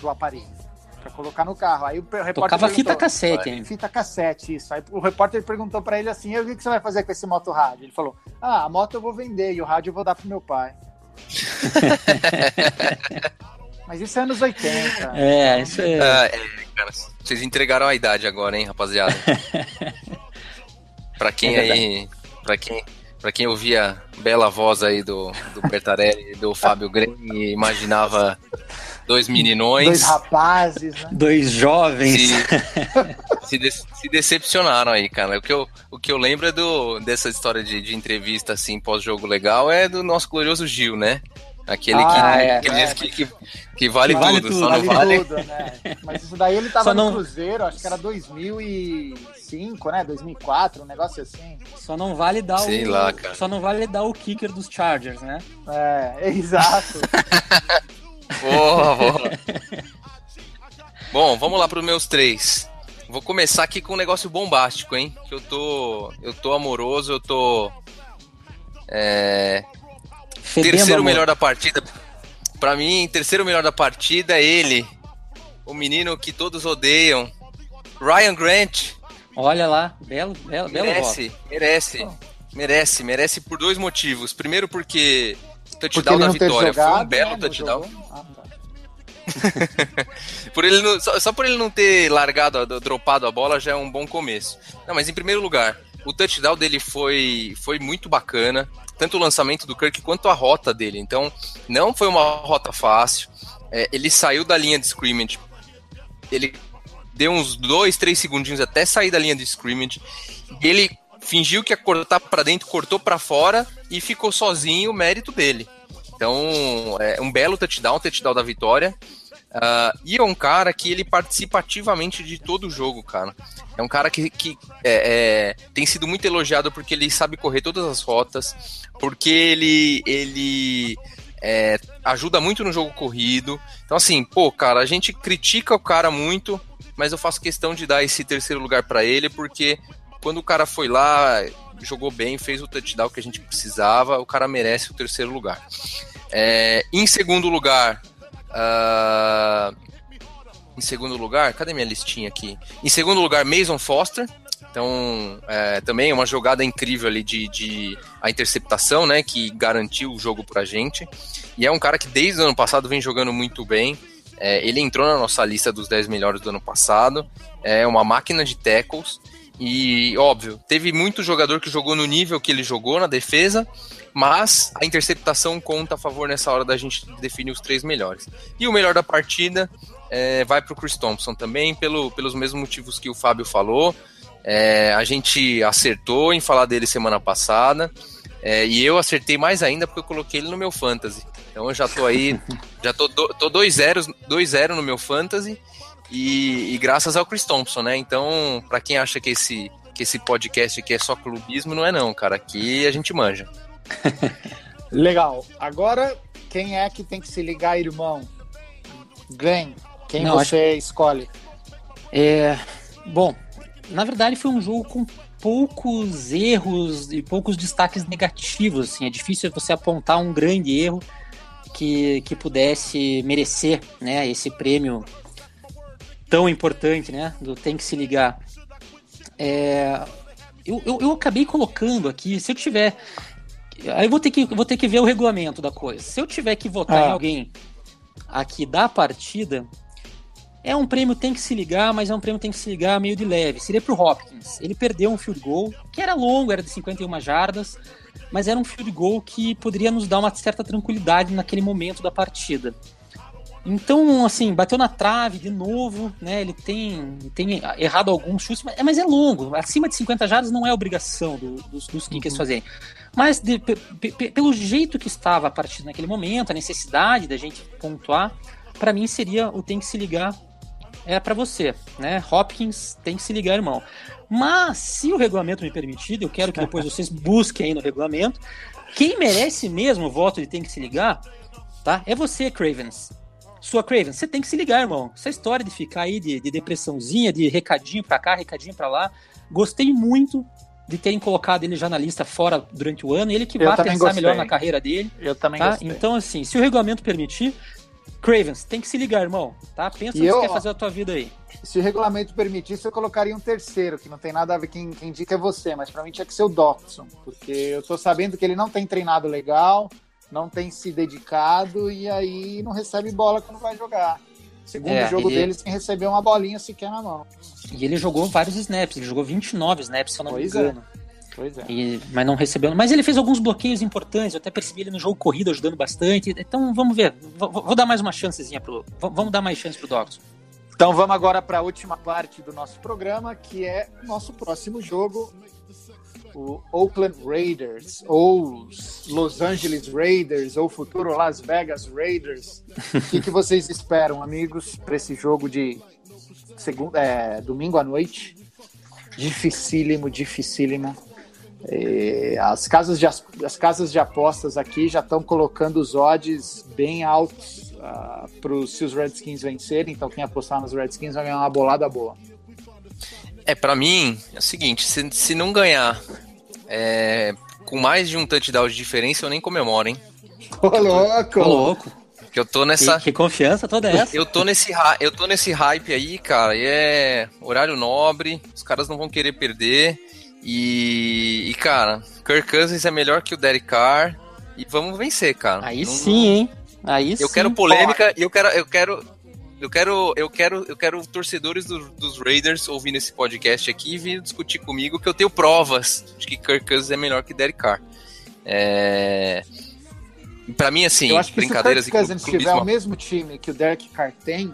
S1: do aparelho, para colocar no carro. Aí o repórter
S2: Tocava fita cassete, hein?
S1: Fita cassete, isso. Aí o repórter perguntou para ele assim: "E o que que você vai fazer com esse motorrádio? Ele falou: Ah, a moto eu vou vender e o rádio eu vou dar pro meu pai. Mas isso é anos 80.
S2: É, isso é.
S3: Ah, é, cara, vocês entregaram a idade agora, hein, rapaziada? pra quem
S2: É
S3: aí. Pra quem, pra quem ouvia a bela voz aí do, do Bertarelli e do Fábio Greni e imaginava dois meninões.
S1: Dois rapazes, né?
S2: Dois jovens.
S3: se, se, de- se decepcionaram aí, cara. O que eu, o que eu lembro é do, dessa história de, de entrevista assim, pós-jogo legal, é do nosso glorioso Gil, né? Aquele
S2: Ah,
S3: que,
S2: é.
S3: que diz que, que, que vale,
S2: vale
S3: tudo,
S2: tudo,
S3: só não
S1: Vale
S3: vale.
S1: tudo, né? Mas isso daí ele tava
S2: Só
S1: no
S2: não-
S1: Cruzeiro, acho que era 2005, né? 2004, um negócio assim.
S2: Só não vale dar
S3: Sei
S2: o.
S3: lá, cara.
S2: Só não vale dar o kicker dos Chargers, né?
S1: É, exato.
S3: Porra, porra. Bom, vamos lá para os meus três. Vou começar aqui com um negócio bombástico, hein? Que eu tô, eu tô amoroso, eu tô é,
S2: Fedendo
S3: terceiro
S2: amor.
S3: melhor da partida. Pra mim, terceiro melhor da partida é ele, o menino que todos odeiam, Ryan Grant.
S2: Olha lá, belo, belo, belo voto.
S3: Merece, merece, merece, merece por dois motivos. Primeiro porque o touchdown da vitória
S1: jogado,
S3: foi um belo
S1: né,
S3: touchdown.
S1: Ah, tá.
S3: Por ele não- só, só por ele não ter largado, dropado a bola já é um bom começo. Não, mas em primeiro lugar, o touchdown dele foi, foi muito bacana. Tanto o lançamento do Kirk quanto a rota dele. Então, não foi uma rota fácil. É, ele saiu da linha de scrimmage. Ele deu uns dois, três segundinhos até sair da linha de scrimmage. Ele fingiu que ia cortar para dentro, cortou para fora e ficou sozinho, o mérito dele. Então, é um belo touchdown, touchdown da vitória. Ah, e é um cara que ele participa ativamente de todo o jogo, cara. É um cara que, que é, é, tem sido muito elogiado porque ele sabe correr todas as rotas, porque ele, ele é, ajuda muito no jogo corrido. Então, assim, pô, cara, a gente critica o cara muito, mas eu faço questão de dar esse terceiro lugar para ele, porque quando o cara foi lá, jogou bem, fez o touchdown que a gente precisava, o cara merece o terceiro lugar. É, em segundo lugar, ah, em segundo lugar, cadê minha listinha aqui? Em segundo lugar, Mason Foster. Então, é, também uma jogada incrível ali de, de a interceptação, né, que garantiu o jogo pra gente. E é um cara que desde o ano passado vem jogando muito bem. É, ele entrou na nossa lista dos 10 melhores do ano passado. É uma máquina de tackles. E, óbvio, teve muito jogador que jogou no nível que ele jogou na defesa, mas a interceptação conta a favor nessa hora da gente definir os três melhores. E o melhor da partida é, vai para o Chris Thompson também, pelo, pelos mesmos motivos que o Fábio falou. É, a gente acertou em falar dele semana passada. É, e eu acertei mais ainda porque eu coloquei ele no meu fantasy. Então eu já tô aí, já tô 2-0 dois zero no meu fantasy. E, e, graças ao Chris Thompson, né? Então, para quem acha que esse, que esse podcast aqui é só clubismo, não é não, cara. Aqui a gente manja.
S1: Legal. Agora, quem é que tem que se ligar, irmão? Glenn, quem
S2: Não,
S1: você escolhe?
S2: É, bom, na verdade foi um jogo com poucos erros e poucos destaques negativos. Assim, é difícil você apontar um grande erro que, que pudesse merecer né, esse prêmio tão importante, né? Do tem que se ligar. É, eu, eu, eu acabei colocando aqui, se eu tiver. Aí eu vou ter que, vou ter que ver o regulamento da coisa. Se eu tiver que votar
S1: Ah.
S2: em alguém aqui da partida, é um prêmio tem que se ligar, mas é um prêmio tem que se ligar meio de leve. Seria pro Hopkins. Ele perdeu um field goal, que era longo, era de 51 jardas, mas era um field goal que poderia nos dar uma certa tranquilidade naquele momento da partida. Então, assim, bateu na trave de novo, né? Ele tem, tem errado alguns chutes, mas, mas é longo. Acima de 50 jardas não é obrigação do- dos, dos kickers fazerem. Mas de- pe- pe- pelo jeito que estava a partida naquele momento, a necessidade da gente pontuar, para mim seria o tem que se ligar é para você, né? Hopkins tem que se ligar, irmão. Mas se o regulamento me permitir, eu quero que depois vocês busquem aí no regulamento. Quem merece mesmo o voto de tem que se ligar, tá? É você, Cravens. Sua Cravens, você tem que se ligar, irmão. Essa história de ficar aí de, de depressãozinha, de recadinho pra cá, recadinho pra lá. Gostei muito de terem colocado ele já na lista fora durante o ano. Ele que
S1: Eu
S2: vai pensar
S1: gostei.
S2: melhor na carreira dele.
S1: Eu também
S2: Tá?
S1: gostei.
S2: Então, assim, se o regulamento permitir, Cravens, tem que se ligar, irmão. Tá? Pensa
S1: E
S2: no que
S1: eu-
S2: quer fazer a tua vida aí.
S1: Se o regulamento permitisse, eu colocaria um terceiro, que não tem nada a ver, quem, quem indica é você, mas pra mim tinha que ser o Dotson, porque eu tô sabendo que ele não tem treinado legal, não tem se dedicado e aí não recebe bola quando vai jogar. Segundo
S2: É,
S1: jogo
S2: ele-
S1: dele sem receber uma bolinha sequer na mão.
S2: E ele jogou vários snaps, ele jogou 29 snaps, se eu não
S1: Pois
S2: me
S1: é. Pois é.
S2: E- mas não recebeu. Mas ele fez alguns bloqueios importantes, eu até percebi ele no jogo corrido ajudando bastante. Então vamos ver. Vou, vou dar mais uma chancezinha pro. Vamos dar mais chance pro Doctor.
S1: Então vamos agora para a última parte do nosso programa, que é o nosso próximo jogo, o Oakland Raiders, ou os Los Angeles Raiders, ou futuro Las Vegas Raiders. O que, que vocês esperam, amigos, para esse jogo de segunda, é, domingo à noite? Dificílimo, dificílimo. É, as, casas de, as casas de apostas aqui já estão colocando os odds bem altos para se os Redskins vencerem. Então, quem apostar nos Redskins vai ganhar uma bolada boa.
S3: É, pra mim, é o seguinte, se, se não ganhar é, com mais de um touchdown de diferença, eu nem comemoro, hein?
S1: Ô, louco!
S2: Ô, louco.
S3: Eu tô nessa.
S2: Que, que confiança toda essa.
S3: Eu tô nesse, eu tô nesse hype aí, cara, e é horário nobre, os caras não vão querer perder. E, e, cara, Kirk Cousins é melhor que o Derek Carr. E vamos vencer, cara.
S2: Aí
S3: Não-
S2: sim, hein? Aí
S3: Eu
S2: sim.
S3: quero polêmica e eu quero, eu quero, eu quero, eu quero, eu quero torcedores do- dos Raiders ouvindo esse podcast aqui e vindo discutir comigo que eu tenho provas de que Kirk Cousins é melhor que Derek Carr. É... Para mim, assim,
S1: Eu acho que se o
S3: brincadeiras
S1: Kirk Cousins tiver o mesmo time que o Derek Carr tem,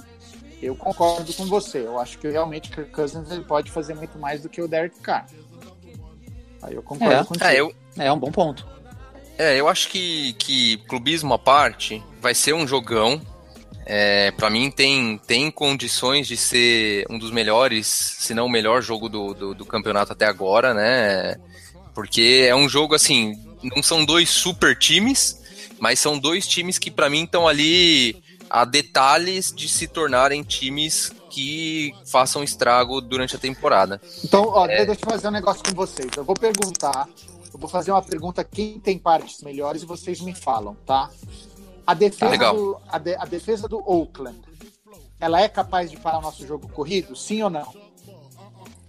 S1: eu concordo com você. Eu acho que realmente o Kirk Cousins ele pode fazer muito mais do que o Derek Carr. Aí eu concordo
S2: É.
S1: contigo.
S3: É, eu,
S2: É um bom ponto.
S3: É, eu acho que, que clubismo à parte, vai ser um jogão. É, para mim tem, tem condições de ser um dos melhores, se não o melhor jogo do, do, do campeonato até agora, né? Porque é um jogo assim, não são dois super times, mas são dois times que para mim estão ali a detalhes de se tornarem times que façam estrago durante a temporada.
S1: Então, ó,
S3: É.
S1: deixa eu fazer um negócio com vocês. Eu vou perguntar, eu vou fazer uma pergunta quem tem partes melhores e vocês me falam, tá? A defesa,
S3: legal.
S1: do, a, de- a defesa do Oakland, ela é capaz de parar o nosso jogo corrido? Sim ou não?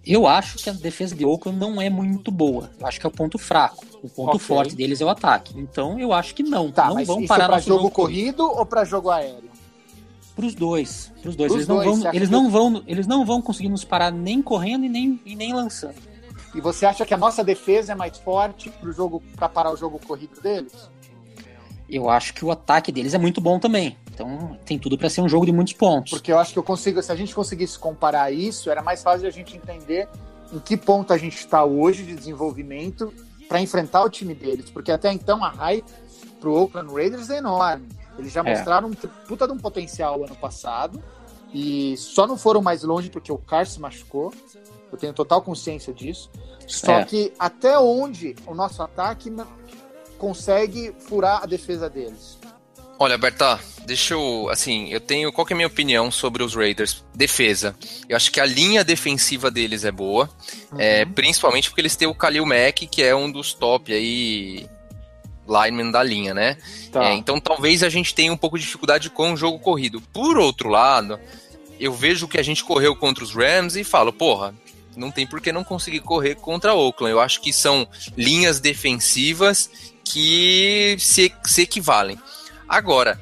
S2: Eu acho que a defesa de Oakland não é muito boa. Eu acho que é o ponto fraco. O ponto
S1: Ok.
S2: forte deles é o ataque. Então eu acho que não.
S1: Tá,
S2: não
S1: mas
S2: vão
S1: isso
S2: parar
S1: é pra
S2: nosso
S1: jogo corrido ou pra jogo aéreo?
S2: Pros dois. Pros dois.
S1: Pros
S2: eles, não
S1: dois, você
S2: vão, eles,
S1: que-
S2: não vão, eles não vão conseguir nos parar nem correndo e nem, e nem lançando.
S1: E você acha que a nossa defesa é mais forte pro jogo para parar o jogo corrido deles?
S2: Eu acho que o ataque deles é muito bom também. Então tem tudo para ser um jogo de muitos pontos.
S1: Porque eu acho que eu consigo, se a gente conseguisse comparar isso, era mais fácil a gente entender em que ponto a gente está hoje de desenvolvimento para enfrentar o time deles. Porque até então a hype pro Oakland Raiders é enorme. Eles já
S2: É.
S1: mostraram um puta de um potencial ano passado e só não foram mais longe porque o Carr se machucou. Eu tenho total consciência disso. Só
S2: É.
S1: que até onde o nosso ataque consegue furar a defesa deles?
S3: Olha, Berta, deixa eu. Assim, eu tenho. Qual que é a minha opinião sobre os Raiders? Defesa. Eu acho que a linha defensiva deles é boa. é, principalmente porque eles têm o Khalil Mack, que é um dos top aí. Linemen da linha, né?
S1: Tá.
S3: É, então talvez a gente tenha um pouco de dificuldade com o jogo corrido. Por outro lado, eu vejo que a gente correu contra os Rams e falo, porra, não tem por que não conseguir correr contra Oakland. Eu acho que são linhas defensivas que se, se equivalem. Agora,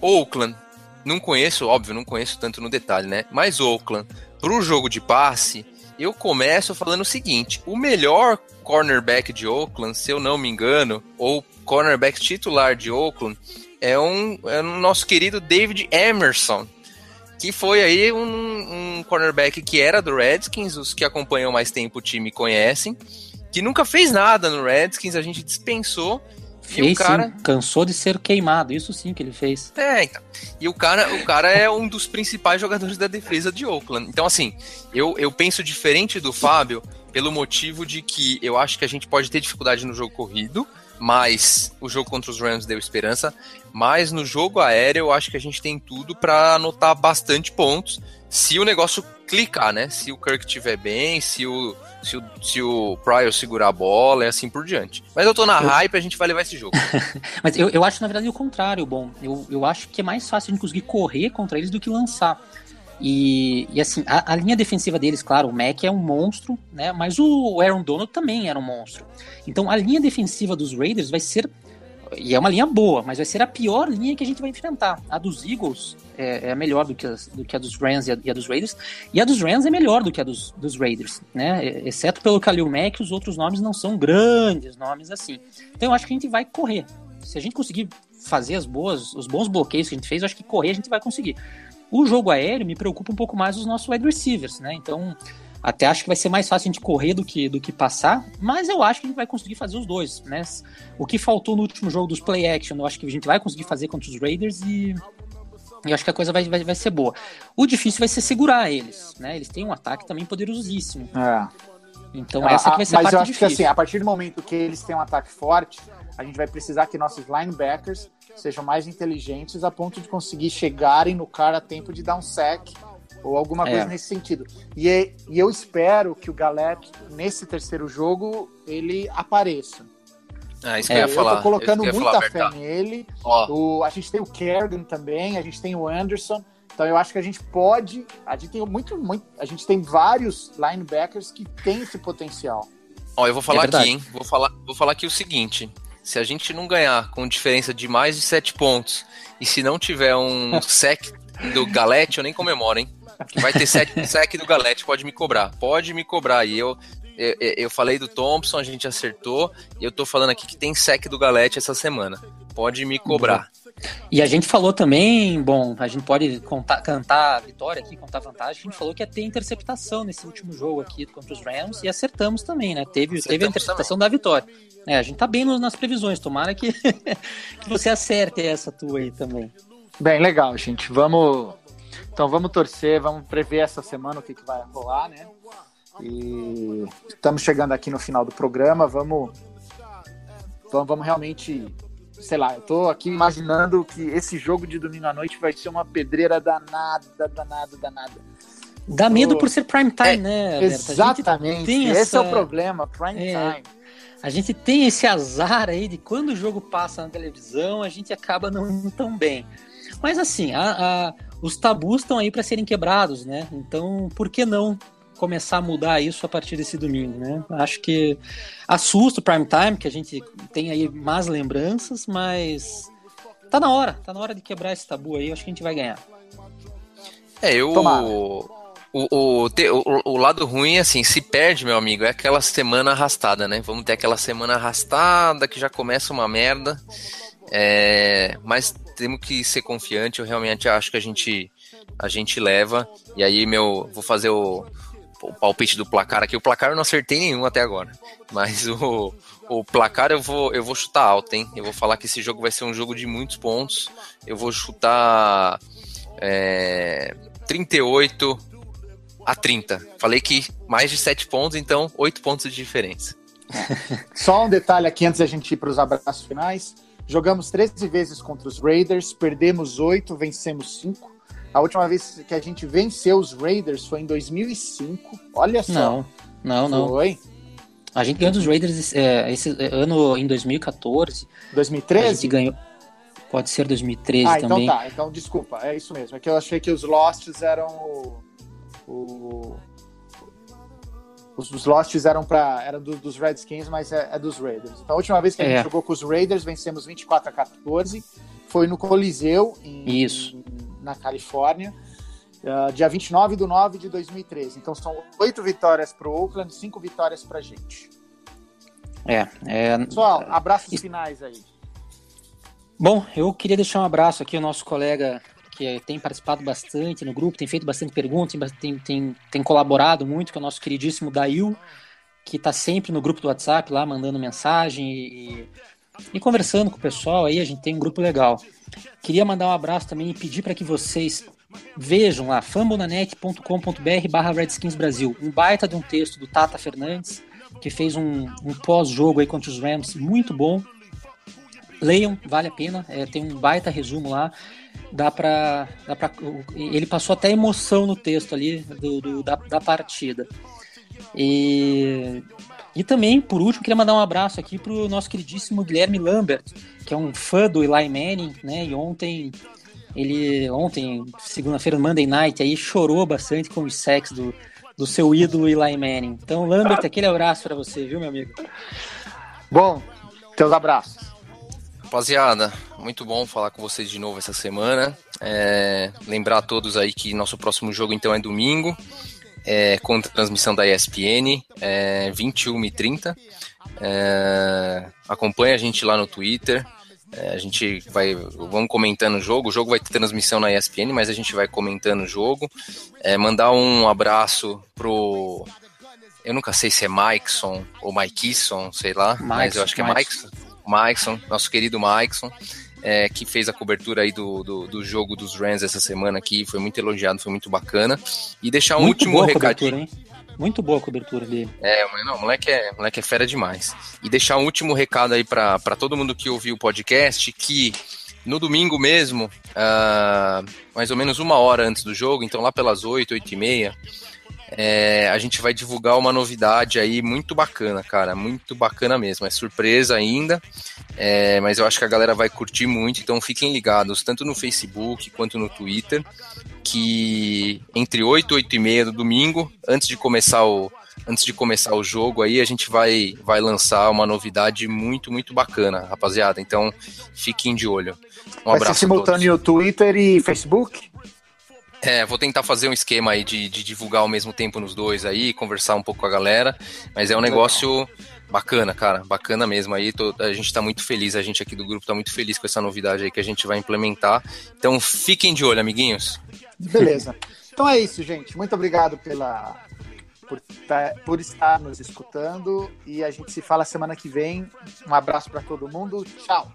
S3: Oakland, não conheço, óbvio, não conheço tanto no detalhe, né? Mas Oakland, pro jogo de passe, eu começo falando o seguinte: o melhor cornerback de Oakland, se eu não me engano, ou cornerback titular de Oakland, é um, é o nosso querido David Emerson, que foi aí um, um cornerback que era do Redskins, os que acompanham mais tempo o time conhecem, que nunca fez nada no Redskins, a gente dispensou. E o cara,
S2: sim, cansou de ser queimado, isso sim que ele fez.
S3: é, então. E o cara, o cara é um dos principais jogadores da defesa de Oakland. Então, assim, eu, eu penso diferente do Fábio pelo motivo de que eu acho que a gente pode ter dificuldade no jogo corrido, mas o jogo contra os Rams deu esperança. Mas no jogo aéreo, eu acho que a gente tem tudo para anotar bastante pontos se o negócio clicar, né? Se o Kirk estiver bem, se o, se o, se o Pryor segurar a bola e assim por diante. Mas eu tô na hype, a gente vai levar esse jogo.
S2: Mas eu, eu acho, na verdade, o contrário, bom. Eu, eu acho que é mais fácil a gente conseguir correr contra eles do que lançar. E, e assim, a, a linha defensiva deles, claro, o Mac é um monstro, né? Mas o Aaron Donald também era um monstro. Então a linha defensiva dos Raiders vai ser. E é uma linha boa, mas vai ser a pior linha que a gente vai enfrentar. A dos Eagles é, é melhor do que, as, do que a dos Rams e a, e a dos Raiders. E a dos Rams é melhor do que a dos, dos Raiders, né? Exceto pelo Khalil Mack, os outros nomes não são grandes nomes assim. Então eu acho que a gente vai correr. Se a gente conseguir fazer as boas, os bons bloqueios que a gente fez, eu acho que correr a gente vai conseguir. O jogo aéreo me preocupa um pouco mais os nossos wide receivers, né? Então, até acho que vai ser mais fácil a gente correr do que, do que passar, mas eu acho que a gente vai conseguir fazer os dois, né? O que faltou no último jogo dos play action, eu acho que a gente vai conseguir fazer contra os Raiders e eu acho que a coisa vai, vai, vai ser boa. O difícil vai ser segurar eles, né? Eles têm um ataque também poderosíssimo.
S1: É.
S2: Então essa que vai ser a
S1: Mas
S2: parte
S1: eu acho
S2: difícil.
S1: que assim, a partir do momento que eles têm um ataque forte, a gente vai precisar que nossos linebackers sejam mais inteligentes a ponto de conseguir chegarem no cara a tempo de dar um sack ou alguma
S2: É.
S1: coisa nesse sentido. E, é- e eu espero que o Galete, nesse terceiro jogo, ele apareça.
S3: Ah, isso que
S2: É,
S3: eu ia
S1: eu
S3: falar.
S1: tô colocando
S3: eu
S1: muita
S3: falar,
S1: fé
S3: Bertão.
S1: nele. O, a gente tem o Kerrigan também, a gente tem o Anderson. Então eu acho que a gente pode. A gente tem muito, muito. A gente tem vários linebackers que têm esse potencial.
S3: Ó, eu vou falar
S2: É
S3: aqui, hein? Vou falar, vou falar aqui o seguinte: se a gente não ganhar com diferença de mais de 7 pontos e se não tiver um sec do Galete, eu nem comemoro, hein? Que vai ter sec, sec do Galete, pode me cobrar. Pode me cobrar. E eu, eu, eu falei do Thompson, a gente acertou. E eu tô falando aqui que tem sec do Galete essa semana. Pode me cobrar.
S2: E a gente falou também, bom, a gente pode contar, cantar a vitória aqui, contar a vantagem. A gente falou que ia ter interceptação nesse último jogo aqui contra os Rams e acertamos também, né? Teve, teve a interceptação da vitória. É, a gente tá bem nas previsões, tomara que, que você acerte essa tua aí também.
S1: Bem, legal, gente. Vamos. Então vamos torcer, vamos prever essa semana o que, que vai rolar, né? E estamos chegando aqui no final do programa. Vamos. Vamos, vamos realmente. Sei lá, eu tô aqui imaginando que esse jogo de domingo à noite vai ser uma pedreira danada, danada, danada.
S2: Dá medo
S1: Oh.
S2: por ser prime time,
S3: É,
S2: né, Alberto?
S1: Exatamente. Esse
S2: essa-
S1: é o problema, prime
S2: É.
S1: time.
S2: A gente tem esse azar aí de quando o jogo passa na televisão, a gente acaba não indo tão bem. Mas assim, a- a- os tabus estão aí para serem quebrados, né? Então, por que não começar a mudar isso a partir desse domingo, né? Acho que assusta o prime time, que a gente tem aí más lembranças, mas tá na hora, tá na hora de quebrar esse tabu aí, acho que a gente vai ganhar.
S3: É, eu. O, o, o, o lado ruim, assim, se perde, meu amigo, é aquela semana arrastada, né? Vamos ter aquela semana arrastada que já começa uma merda. É, mas temos que ser confiante, eu realmente acho que a gente, a gente leva. E aí, meu, vou fazer o, o palpite do placar aqui. O placar eu não acertei nenhum até agora. Mas o, o placar eu vou, eu vou chutar alto, hein? Eu vou falar que esse jogo vai ser um jogo de muitos pontos. Eu vou chutar é, 38 a 30. Falei que mais de 7 pontos, então 8 pontos de diferença.
S1: Só um detalhe aqui antes da gente ir para os abraços finais. Jogamos 13 vezes contra os Raiders, perdemos 8, vencemos 5. A última vez que a gente venceu os Raiders foi em 2005. Olha só.
S2: Não, não, não.
S1: Foi.
S2: A gente ganhou dos Raiders é, esse ano em 2014. A
S1: 2013?
S2: gente ganhou. Pode ser 2013
S1: Ah, então
S2: também.
S1: tá. Então desculpa, é isso mesmo. É que eu achei que os Losts eram o. o- os, os Losts eram para eram do- dos Redskins, mas é, é dos Raiders. Então a última vez que a
S2: É.
S1: gente jogou com os Raiders, vencemos 24 a 14. Foi no Coliseu, em,
S2: Isso.
S1: na Califórnia. ah, dia 29 de 9 de 2013. Então são oito vitórias para o Oakland, cinco vitórias para gente.
S2: É, é,
S1: Pessoal, abraços finais aí.
S2: Bom, eu queria deixar um abraço aqui ao nosso colega que tem participado bastante no grupo, tem feito bastante perguntas, tem, tem, tem, colaborado muito, é o nosso queridíssimo Dail, que está sempre no grupo do WhatsApp lá, mandando mensagem e, e conversando com o pessoal aí, a gente tem um grupo legal. Queria mandar um abraço também e pedir para que vocês vejam lá, fambonanet.com.br barra Redskins Brasil, um baita de um texto do Tata Fernandes, que fez um, um pós-jogo aí contra os Rams muito bom, Leiam, vale a pena. é, tem um baita resumo lá. Dá pra, dá pra. Ele passou até emoção no texto ali do, do- da, da partida. E, e também, por último, queria mandar um abraço aqui pro nosso queridíssimo Guilherme Lambert, que é um fã do Eli Manning, né? E ontem, ele, ontem, segunda-feira, Monday Night, aí chorou bastante com os sacks do, do seu ídolo Eli Manning. Então, Lambert, aquele abraço pra você, viu, meu amigo?
S1: Bom, teus abraços.
S3: Rapaziada, muito bom falar com vocês de novo essa semana. É, lembrar a todos aí que nosso próximo jogo então é domingo, é, com transmissão da ESPN, é, 21h30. É, acompanha a gente lá no Twitter. É, a gente vai, vamos comentando o jogo. O jogo vai ter transmissão na ESPN, mas a gente vai comentando o jogo. É, mandar um abraço pro. Eu nunca sei se é Mikeson ou Mikeson, sei lá, mas eu acho que é
S2: Mikeson.
S3: Mikeson. Nosso querido Mikeson, é, que fez a cobertura aí do, do, do jogo dos Rams essa semana aqui, foi muito elogiado, foi muito bacana. E deixar um
S2: Muito
S3: último recadinho.
S2: cobertura, hein? Muito boa a cobertura dele.
S3: É, não, o moleque é, o moleque é fera demais. E deixar um último recado aí pra todo mundo que ouviu o podcast, que no domingo mesmo, ah, mais ou menos uma hora antes do jogo, então lá pelas 8, 8 e meia, é, a gente vai divulgar uma novidade aí muito bacana, cara, muito bacana mesmo. É surpresa ainda, é, mas eu acho que a galera vai curtir muito, então fiquem ligados, tanto no Facebook quanto no Twitter, que entre 8 e 8 e meia do domingo, antes de começar o, antes de começar o jogo aí, a gente vai, vai lançar uma novidade muito, muito bacana, rapaziada. Então, fiquem de olho. Um
S1: Vai ser
S3: abraço todos.
S1: simultâneo Twitter e Facebook?
S3: É, vou tentar fazer um esquema aí de, de divulgar ao mesmo tempo nos dois aí, conversar um pouco com a galera, mas é um negócio bacana, cara, bacana mesmo aí, tô- a gente tá muito feliz, a gente aqui do grupo tá muito feliz com essa novidade aí que a gente vai implementar, então fiquem de olho, amiguinhos.
S1: Beleza. Então é isso, gente. Muito obrigado pela por, tá- por estar nos escutando e a gente se fala semana que vem. Um abraço para todo mundo. Tchau.